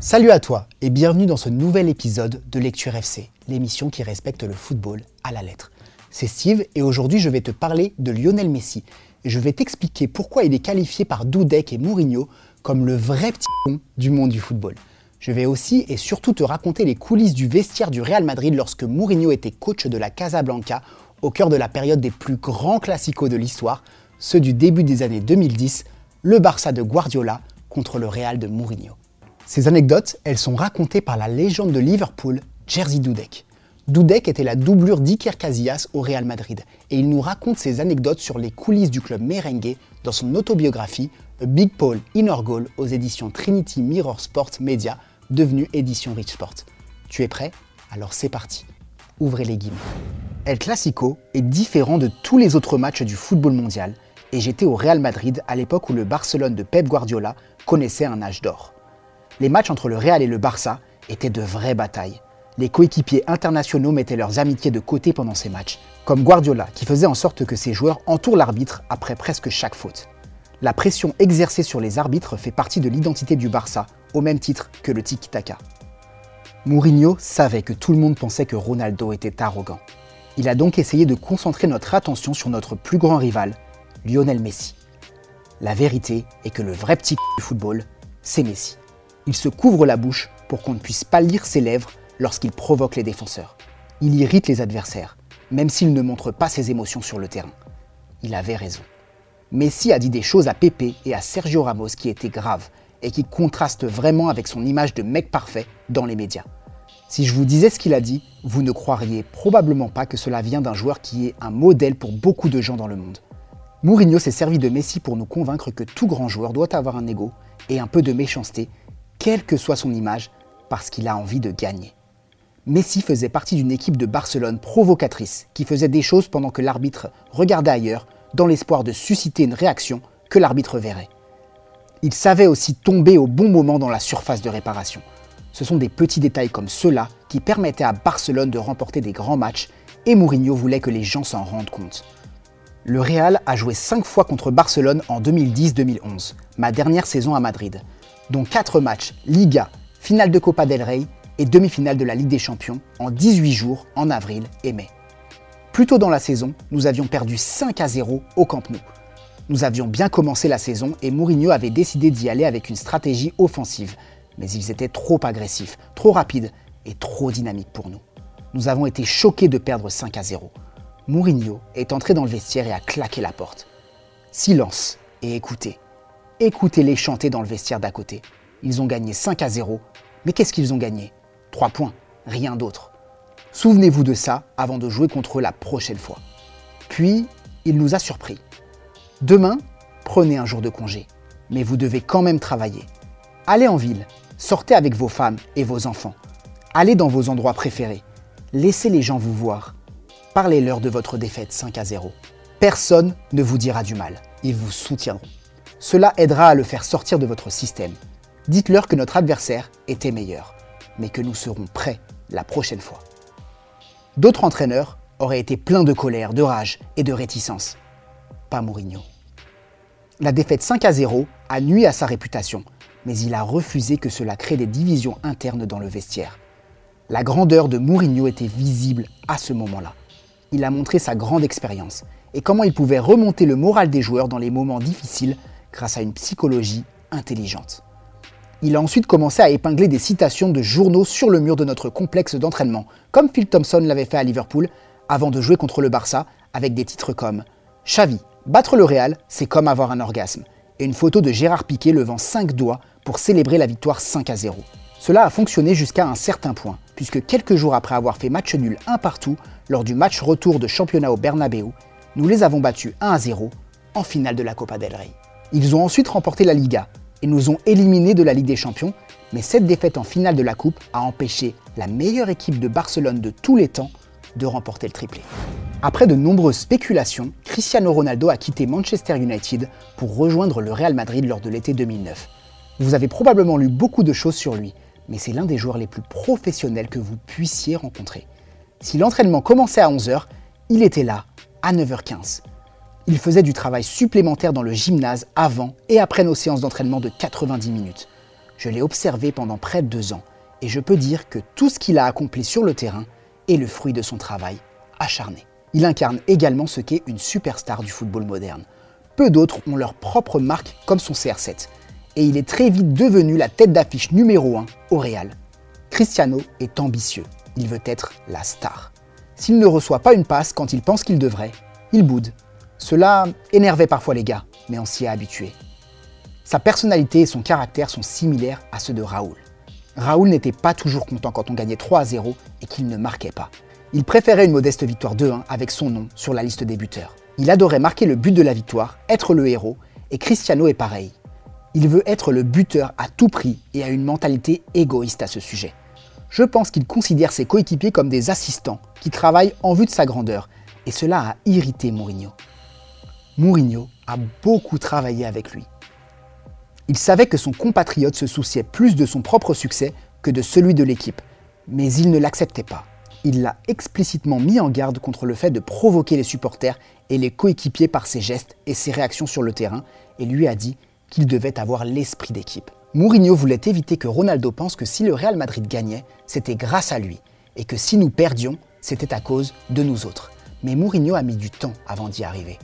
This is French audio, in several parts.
Salut à toi et bienvenue dans ce nouvel épisode de Lecture FC, l'émission qui respecte le football à la lettre. C'est Steve et aujourd'hui je vais te parler de Lionel Messi et je vais t'expliquer pourquoi il est qualifié par Dudek et Mourinho comme le vrai petit du monde du football. Je vais aussi et surtout te raconter les coulisses du vestiaire du Real Madrid lorsque Mourinho était coach de la Casablanca au cœur de la période des plus grands classicos de l'histoire, ceux du début des années 2010, le Barça de Guardiola contre le Real de Mourinho. Ces anecdotes, elles sont racontées par la légende de Liverpool, Jerzy Dudek. Dudek était la doublure d'Iker Casillas au Real Madrid et il nous raconte ses anecdotes sur les coulisses du club merengue dans son autobiographie A Big Paul in Goal aux éditions Trinity Mirror Sport Media, devenue édition Rich Sport. Tu es prêt? Alors c'est parti. Ouvrez les guillemets. El Clasico est différent de tous les autres matchs du football mondial et j'étais au Real Madrid à l'époque où le Barcelone de Pep Guardiola connaissait un âge d'or. Les matchs entre le Real et le Barça étaient de vraies batailles. Les coéquipiers internationaux mettaient leurs amitiés de côté pendant ces matchs, comme Guardiola qui faisait en sorte que ses joueurs entourent l'arbitre après presque chaque faute. La pression exercée sur les arbitres fait partie de l'identité du Barça, au même titre que le tiki-taka. Mourinho savait que tout le monde pensait que Ronaldo était arrogant. Il a donc essayé de concentrer notre attention sur notre plus grand rival, Lionel Messi. La vérité est que le vrai petit du football, c'est Messi. Il se couvre la bouche pour qu'on ne puisse pas lire ses lèvres lorsqu'il provoque les défenseurs. Il irrite les adversaires, même s'il ne montre pas ses émotions sur le terrain. Il avait raison. Messi a dit des choses à Pepe et à Sergio Ramos qui étaient graves et qui contrastent vraiment avec son image de mec parfait dans les médias. Si je vous disais ce qu'il a dit, vous ne croiriez probablement pas que cela vient d'un joueur qui est un modèle pour beaucoup de gens dans le monde. Mourinho s'est servi de Messi pour nous convaincre que tout grand joueur doit avoir un ego et un peu de méchanceté, quelle que soit son image, parce qu'il a envie de gagner. Messi faisait partie d'une équipe de Barcelone provocatrice qui faisait des choses pendant que l'arbitre regardait ailleurs dans l'espoir de susciter une réaction que l'arbitre verrait. Il savait aussi tomber au bon moment dans la surface de réparation. Ce sont des petits détails comme ceux-là qui permettaient à Barcelone de remporter des grands matchs et Mourinho voulait que les gens s'en rendent compte. Le Real a joué 5 fois contre Barcelone en 2010-2011, ma dernière saison à Madrid, dont 4 matchs Liga, finale de Copa del Rey et demi-finale de la Ligue des Champions en 18 jours en avril et mai. Plus tôt dans la saison, nous avions perdu 5 à 0 au Camp Nou. Nous avions bien commencé la saison et Mourinho avait décidé d'y aller avec une stratégie offensive, mais ils étaient trop agressifs, trop rapides et trop dynamiques pour nous. Nous avons été choqués de perdre 5 à 0. Mourinho est entré dans le vestiaire et a claqué la porte. Silence et écoutez. Écoutez-les chanter dans le vestiaire d'à côté. Ils ont gagné 5 à 0, mais qu'est-ce qu'ils ont gagné? 3 points, rien d'autre. Souvenez-vous de ça avant de jouer contre eux la prochaine fois. Puis, il nous a surpris. Demain, prenez un jour de congé, mais vous devez quand même travailler. Allez en ville, sortez avec vos femmes et vos enfants. Allez dans vos endroits préférés. Laissez les gens vous voir. Parlez-leur de votre défaite 5 à 0. Personne ne vous dira du mal, ils vous soutiendront. Cela aidera à le faire sortir de votre système. Dites-leur que notre adversaire était meilleur, mais que nous serons prêts la prochaine fois. D'autres entraîneurs auraient été pleins de colère, de rage et de réticence. Pas Mourinho. La défaite 5 à 0 a nui à sa réputation, mais il a refusé que cela crée des divisions internes dans le vestiaire. La grandeur de Mourinho était visible à ce moment-là. Il a montré sa grande expérience et comment il pouvait remonter le moral des joueurs dans les moments difficiles grâce à une psychologie intelligente. Il a ensuite commencé à épingler des citations de journaux sur le mur de notre complexe d'entraînement, comme Phil Thompson l'avait fait à Liverpool, avant de jouer contre le Barça, avec des titres comme Xavi, battre le Real, c'est comme avoir un orgasme, et une photo de Gérard Piquet levant 5 doigts pour célébrer la victoire 5 à 0. Cela a fonctionné jusqu'à un certain point, puisque quelques jours après avoir fait match nul un partout lors du match retour de championnat au Bernabeu, nous les avons battus 1 à 0 en finale de la Copa del Rey. Ils ont ensuite remporté la Liga, et nous ont éliminés de la Ligue des Champions, mais cette défaite en finale de la Coupe a empêché la meilleure équipe de Barcelone de tous les temps de remporter le triplé. Après de nombreuses spéculations, Cristiano Ronaldo a quitté Manchester United pour rejoindre le Real Madrid lors de l'été 2009. Vous avez probablement lu beaucoup de choses sur lui, mais c'est l'un des joueurs les plus professionnels que vous puissiez rencontrer. Si l'entraînement commençait à 11h, il était là à 9h15 il faisait du travail supplémentaire dans le gymnase avant et après nos séances d'entraînement de 90 minutes. Je l'ai observé pendant près de deux ans et je peux dire que tout ce qu'il a accompli sur le terrain est le fruit de son travail acharné. Il incarne également ce qu'est une superstar du football moderne. Peu d'autres ont leur propre marque comme son CR7 et il est très vite devenu la tête d'affiche numéro 1 au Real. Cristiano est ambitieux, il veut être la star. S'il ne reçoit pas une passe quand il pense qu'il devrait, il boude. Cela énervait parfois les gars, mais on s'y est habitué. Sa personnalité et son caractère sont similaires à ceux de Raoul. Raoul n'était pas toujours content quand on gagnait 3 à 0 et qu'il ne marquait pas. Il préférait une modeste victoire 2-1 avec son nom sur la liste des buteurs. Il adorait marquer le but de la victoire, être le héros, et Cristiano est pareil. Il veut être le buteur à tout prix et a une mentalité égoïste à ce sujet. Je pense qu'il considère ses coéquipiers comme des assistants qui travaillent en vue de sa grandeur, et cela a irrité Mourinho. Mourinho a beaucoup travaillé avec lui. Il savait que son compatriote se souciait plus de son propre succès que de celui de l'équipe, mais il ne l'acceptait pas. Il l'a explicitement mis en garde contre le fait de provoquer les supporters et les coéquipiers par ses gestes et ses réactions sur le terrain et lui a dit qu'il devait avoir l'esprit d'équipe. Mourinho voulait éviter que Ronaldo pense que si le Real Madrid gagnait, c'était grâce à lui et que si nous perdions, c'était à cause de nous autres. Mais Mourinho a mis du temps avant d'y arriver.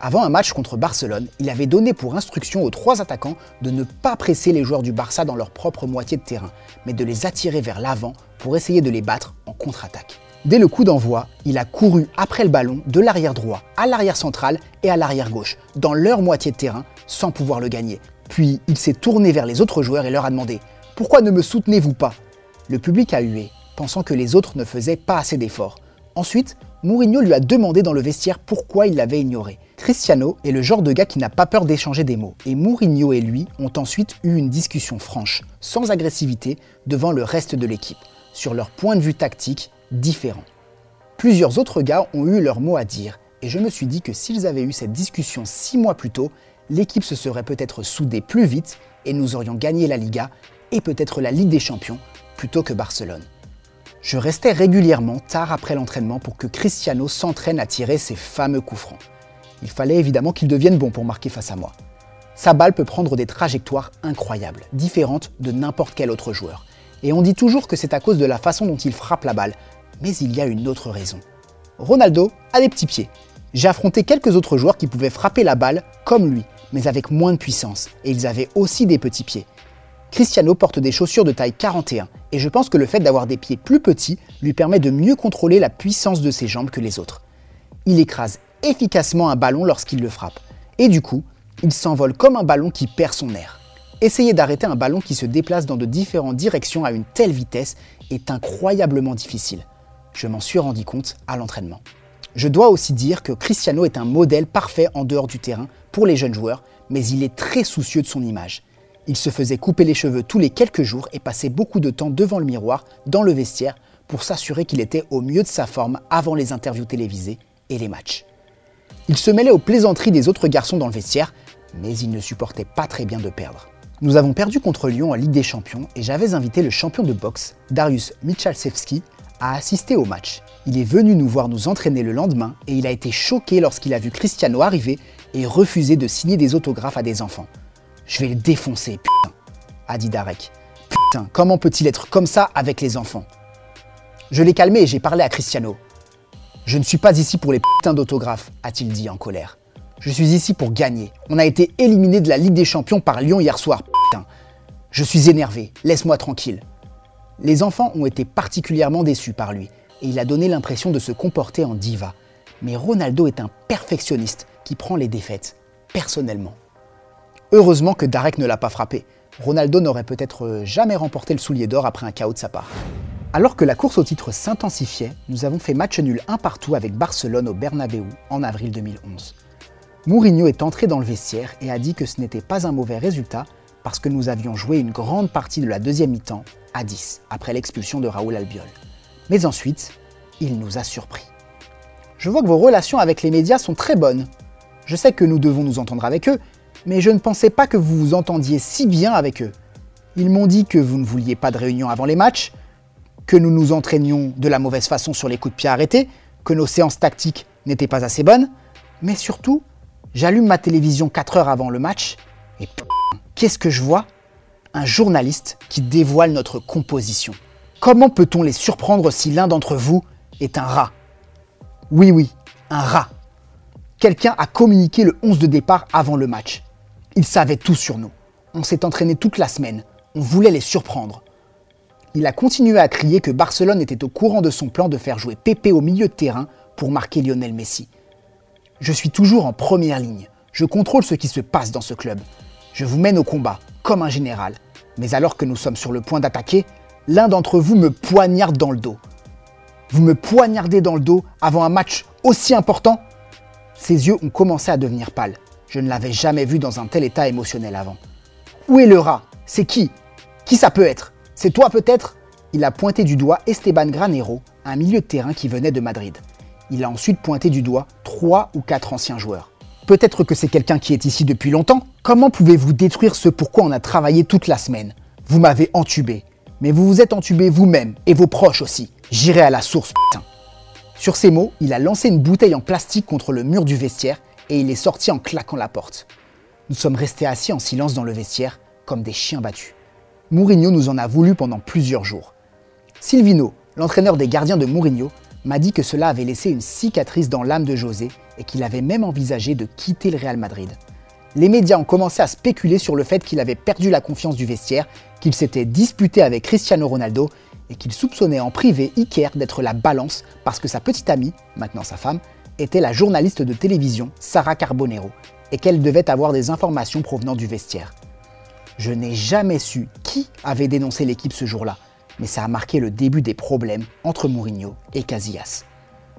Avant un match contre Barcelone, il avait donné pour instruction aux trois attaquants de ne pas presser les joueurs du Barça dans leur propre moitié de terrain, mais de les attirer vers l'avant pour essayer de les battre en contre-attaque. Dès le coup d'envoi, il a couru après le ballon de l'arrière droit à l'arrière central et à l'arrière gauche, dans leur moitié de terrain, sans pouvoir le gagner. Puis il s'est tourné vers les autres joueurs et leur a demandé Pourquoi ne me soutenez-vous pas? Le public a hué, pensant que les autres ne faisaient pas assez d'efforts. Ensuite, Mourinho lui a demandé dans le vestiaire pourquoi il l'avait ignoré. Cristiano est le genre de gars qui n'a pas peur d'échanger des mots, et Mourinho et lui ont ensuite eu une discussion franche, sans agressivité, devant le reste de l'équipe, sur leurs points de vue tactiques différents. Plusieurs autres gars ont eu leur mot à dire, et je me suis dit que s'ils avaient eu cette discussion six mois plus tôt, l'équipe se serait peut-être soudée plus vite et nous aurions gagné la Liga et peut-être la Ligue des Champions plutôt que Barcelone. Je restais régulièrement tard après l'entraînement pour que Cristiano s'entraîne à tirer ses fameux coups francs. Il fallait évidemment qu'il devienne bon pour marquer face à moi. Sa balle peut prendre des trajectoires incroyables, différentes de n'importe quel autre joueur. Et on dit toujours que c'est à cause de la façon dont il frappe la balle, mais il y a une autre raison. Ronaldo a des petits pieds. J'ai affronté quelques autres joueurs qui pouvaient frapper la balle comme lui, mais avec moins de puissance, et ils avaient aussi des petits pieds. Cristiano porte des chaussures de taille 41 et je pense que le fait d'avoir des pieds plus petits lui permet de mieux contrôler la puissance de ses jambes que les autres. Il écrase efficacement un ballon lorsqu'il le frappe et du coup, il s'envole comme un ballon qui perd son air. Essayer d'arrêter un ballon qui se déplace dans de différentes directions à une telle vitesse est incroyablement difficile. Je m'en suis rendu compte à l'entraînement. Je dois aussi dire que Cristiano est un modèle parfait en dehors du terrain pour les jeunes joueurs, mais il est très soucieux de son image. Il se faisait couper les cheveux tous les quelques jours et passait beaucoup de temps devant le miroir, dans le vestiaire, pour s'assurer qu'il était au mieux de sa forme avant les interviews télévisées et les matchs. Il se mêlait aux plaisanteries des autres garçons dans le vestiaire, mais il ne supportait pas très bien de perdre. Nous avons perdu contre Lyon en Ligue des Champions et j'avais invité le champion de boxe, Darius Michalczewski, à assister au match. Il est venu nous voir nous entraîner le lendemain et il a été choqué lorsqu'il a vu Cristiano arriver et refuser de signer des autographes à des enfants. Je vais le défoncer, putain, a dit Darek. Putain, comment peut-il être comme ça avec les enfants? Je l'ai calmé et j'ai parlé à Cristiano. Je ne suis pas ici pour les putains d'autographes, a-t-il dit en colère. Je suis ici pour gagner. On a été éliminé de la Ligue des Champions par Lyon hier soir, putain. Je suis énervé, laisse-moi tranquille. Les enfants ont été particulièrement déçus par lui, et il a donné l'impression de se comporter en diva. Mais Ronaldo est un perfectionniste qui prend les défaites personnellement. Heureusement que Darek ne l'a pas frappé. Ronaldo n'aurait peut-être jamais remporté le soulier d'or après un chaos de sa part. Alors que la course au titre s'intensifiait, nous avons fait match nul un partout avec Barcelone au Bernabeu en avril 2011. Mourinho est entré dans le vestiaire et a dit que ce n'était pas un mauvais résultat parce que nous avions joué une grande partie de la deuxième mi-temps à 10 après l'expulsion de Raoul Albiol. Mais ensuite, il nous a surpris. Je vois que vos relations avec les médias sont très bonnes. Je sais que nous devons nous entendre avec eux, mais je ne pensais pas que vous vous entendiez si bien avec eux. Ils m'ont dit que vous ne vouliez pas de réunion avant les matchs, que nous nous entraînions de la mauvaise façon sur les coups de pied arrêtés, que nos séances tactiques n'étaient pas assez bonnes, mais surtout, j'allume ma télévision 4 heures avant le match et qu'est-ce que je vois? Un journaliste qui dévoile notre composition. Comment peut-on les surprendre si l'un d'entre vous est un rat? Oui, oui, un rat. Quelqu'un a communiqué le 11 de départ avant le match. Il savait tout sur nous. On s'est entraîné toute la semaine. On voulait les surprendre. Il a continué à crier que Barcelone était au courant de son plan de faire jouer Pépé au milieu de terrain pour marquer Lionel Messi. Je suis toujours en première ligne. Je contrôle ce qui se passe dans ce club. Je vous mène au combat, comme un général. Mais alors que nous sommes sur le point d'attaquer, l'un d'entre vous me poignarde dans le dos. Vous me poignardez dans le dos avant un match aussi important? Ses yeux ont commencé à devenir pâles. Je ne l'avais jamais vu dans un tel état émotionnel avant. Où est le rat? C'est qui? Qui ça peut être? C'est toi peut-être? Il a pointé du doigt Esteban Granero, un milieu de terrain qui venait de Madrid. Il a ensuite pointé du doigt trois ou quatre anciens joueurs. Peut-être que c'est quelqu'un qui est ici depuis longtemps Comment pouvez-vous détruire ce pourquoi on a travaillé toute la semaine? Vous m'avez entubé. Mais vous vous êtes entubé vous-même et vos proches aussi. J'irai à la source, putain. Sur ces mots, il a lancé une bouteille en plastique contre le mur du vestiaire et il est sorti en claquant la porte. Nous sommes restés assis en silence dans le vestiaire, comme des chiens battus. Mourinho nous en a voulu pendant plusieurs jours. Silvino, l'entraîneur des gardiens de Mourinho, m'a dit que cela avait laissé une cicatrice dans l'âme de José et qu'il avait même envisagé de quitter le Real Madrid. Les médias ont commencé à spéculer sur le fait qu'il avait perdu la confiance du vestiaire, qu'il s'était disputé avec Cristiano Ronaldo et qu'il soupçonnait en privé Iker d'être la balance parce que sa petite amie, maintenant sa femme, était la journaliste de télévision Sarah Carbonero et qu'elle devait avoir des informations provenant du vestiaire. Je n'ai jamais su qui avait dénoncé l'équipe ce jour-là, mais ça a marqué le début des problèmes entre Mourinho et Casillas.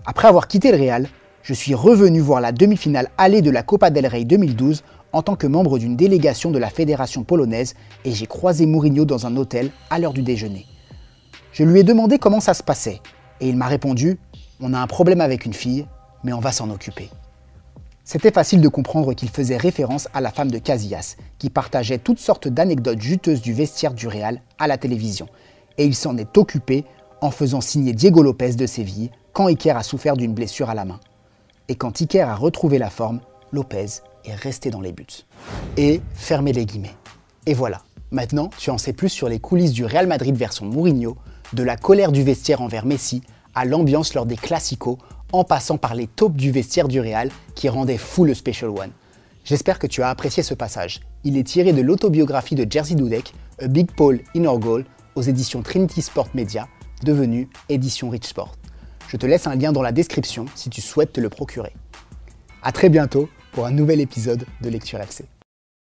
Après avoir quitté le Real, je suis revenu voir la demi-finale allée de la Copa del Rey 2012 en tant que membre d'une délégation de la fédération polonaise et j'ai croisé Mourinho dans un hôtel à l'heure du déjeuner. Je lui ai demandé comment ça se passait et il m'a répondu On a un problème avec une fille, mais on va s'en occuper. C'était facile de comprendre qu'il faisait référence à la femme de Casillas, qui partageait toutes sortes d'anecdotes juteuses du vestiaire du Real à la télévision et il s'en est occupé en faisant signer Diego Lopez de Séville quand Iker a souffert d'une blessure à la main. Et quand Iker a retrouvé la forme, Lopez est resté dans les buts. Et fermez les guillemets. Et voilà, maintenant tu en sais plus sur les coulisses du Real Madrid version Mourinho, de la colère du vestiaire envers Messi, à l'ambiance lors des classicos, en passant par les taupes du vestiaire du Real qui rendaient fou le Special One. J'espère que tu as apprécié ce passage. Il est tiré de l'autobiographie de Jersey Dudek, A Big Paul in Our Goal, aux éditions Trinity Sport Media, devenue édition Rich Sport. Je te laisse un lien dans la description si tu souhaites te le procurer. A très bientôt pour un nouvel épisode de Lecture FC.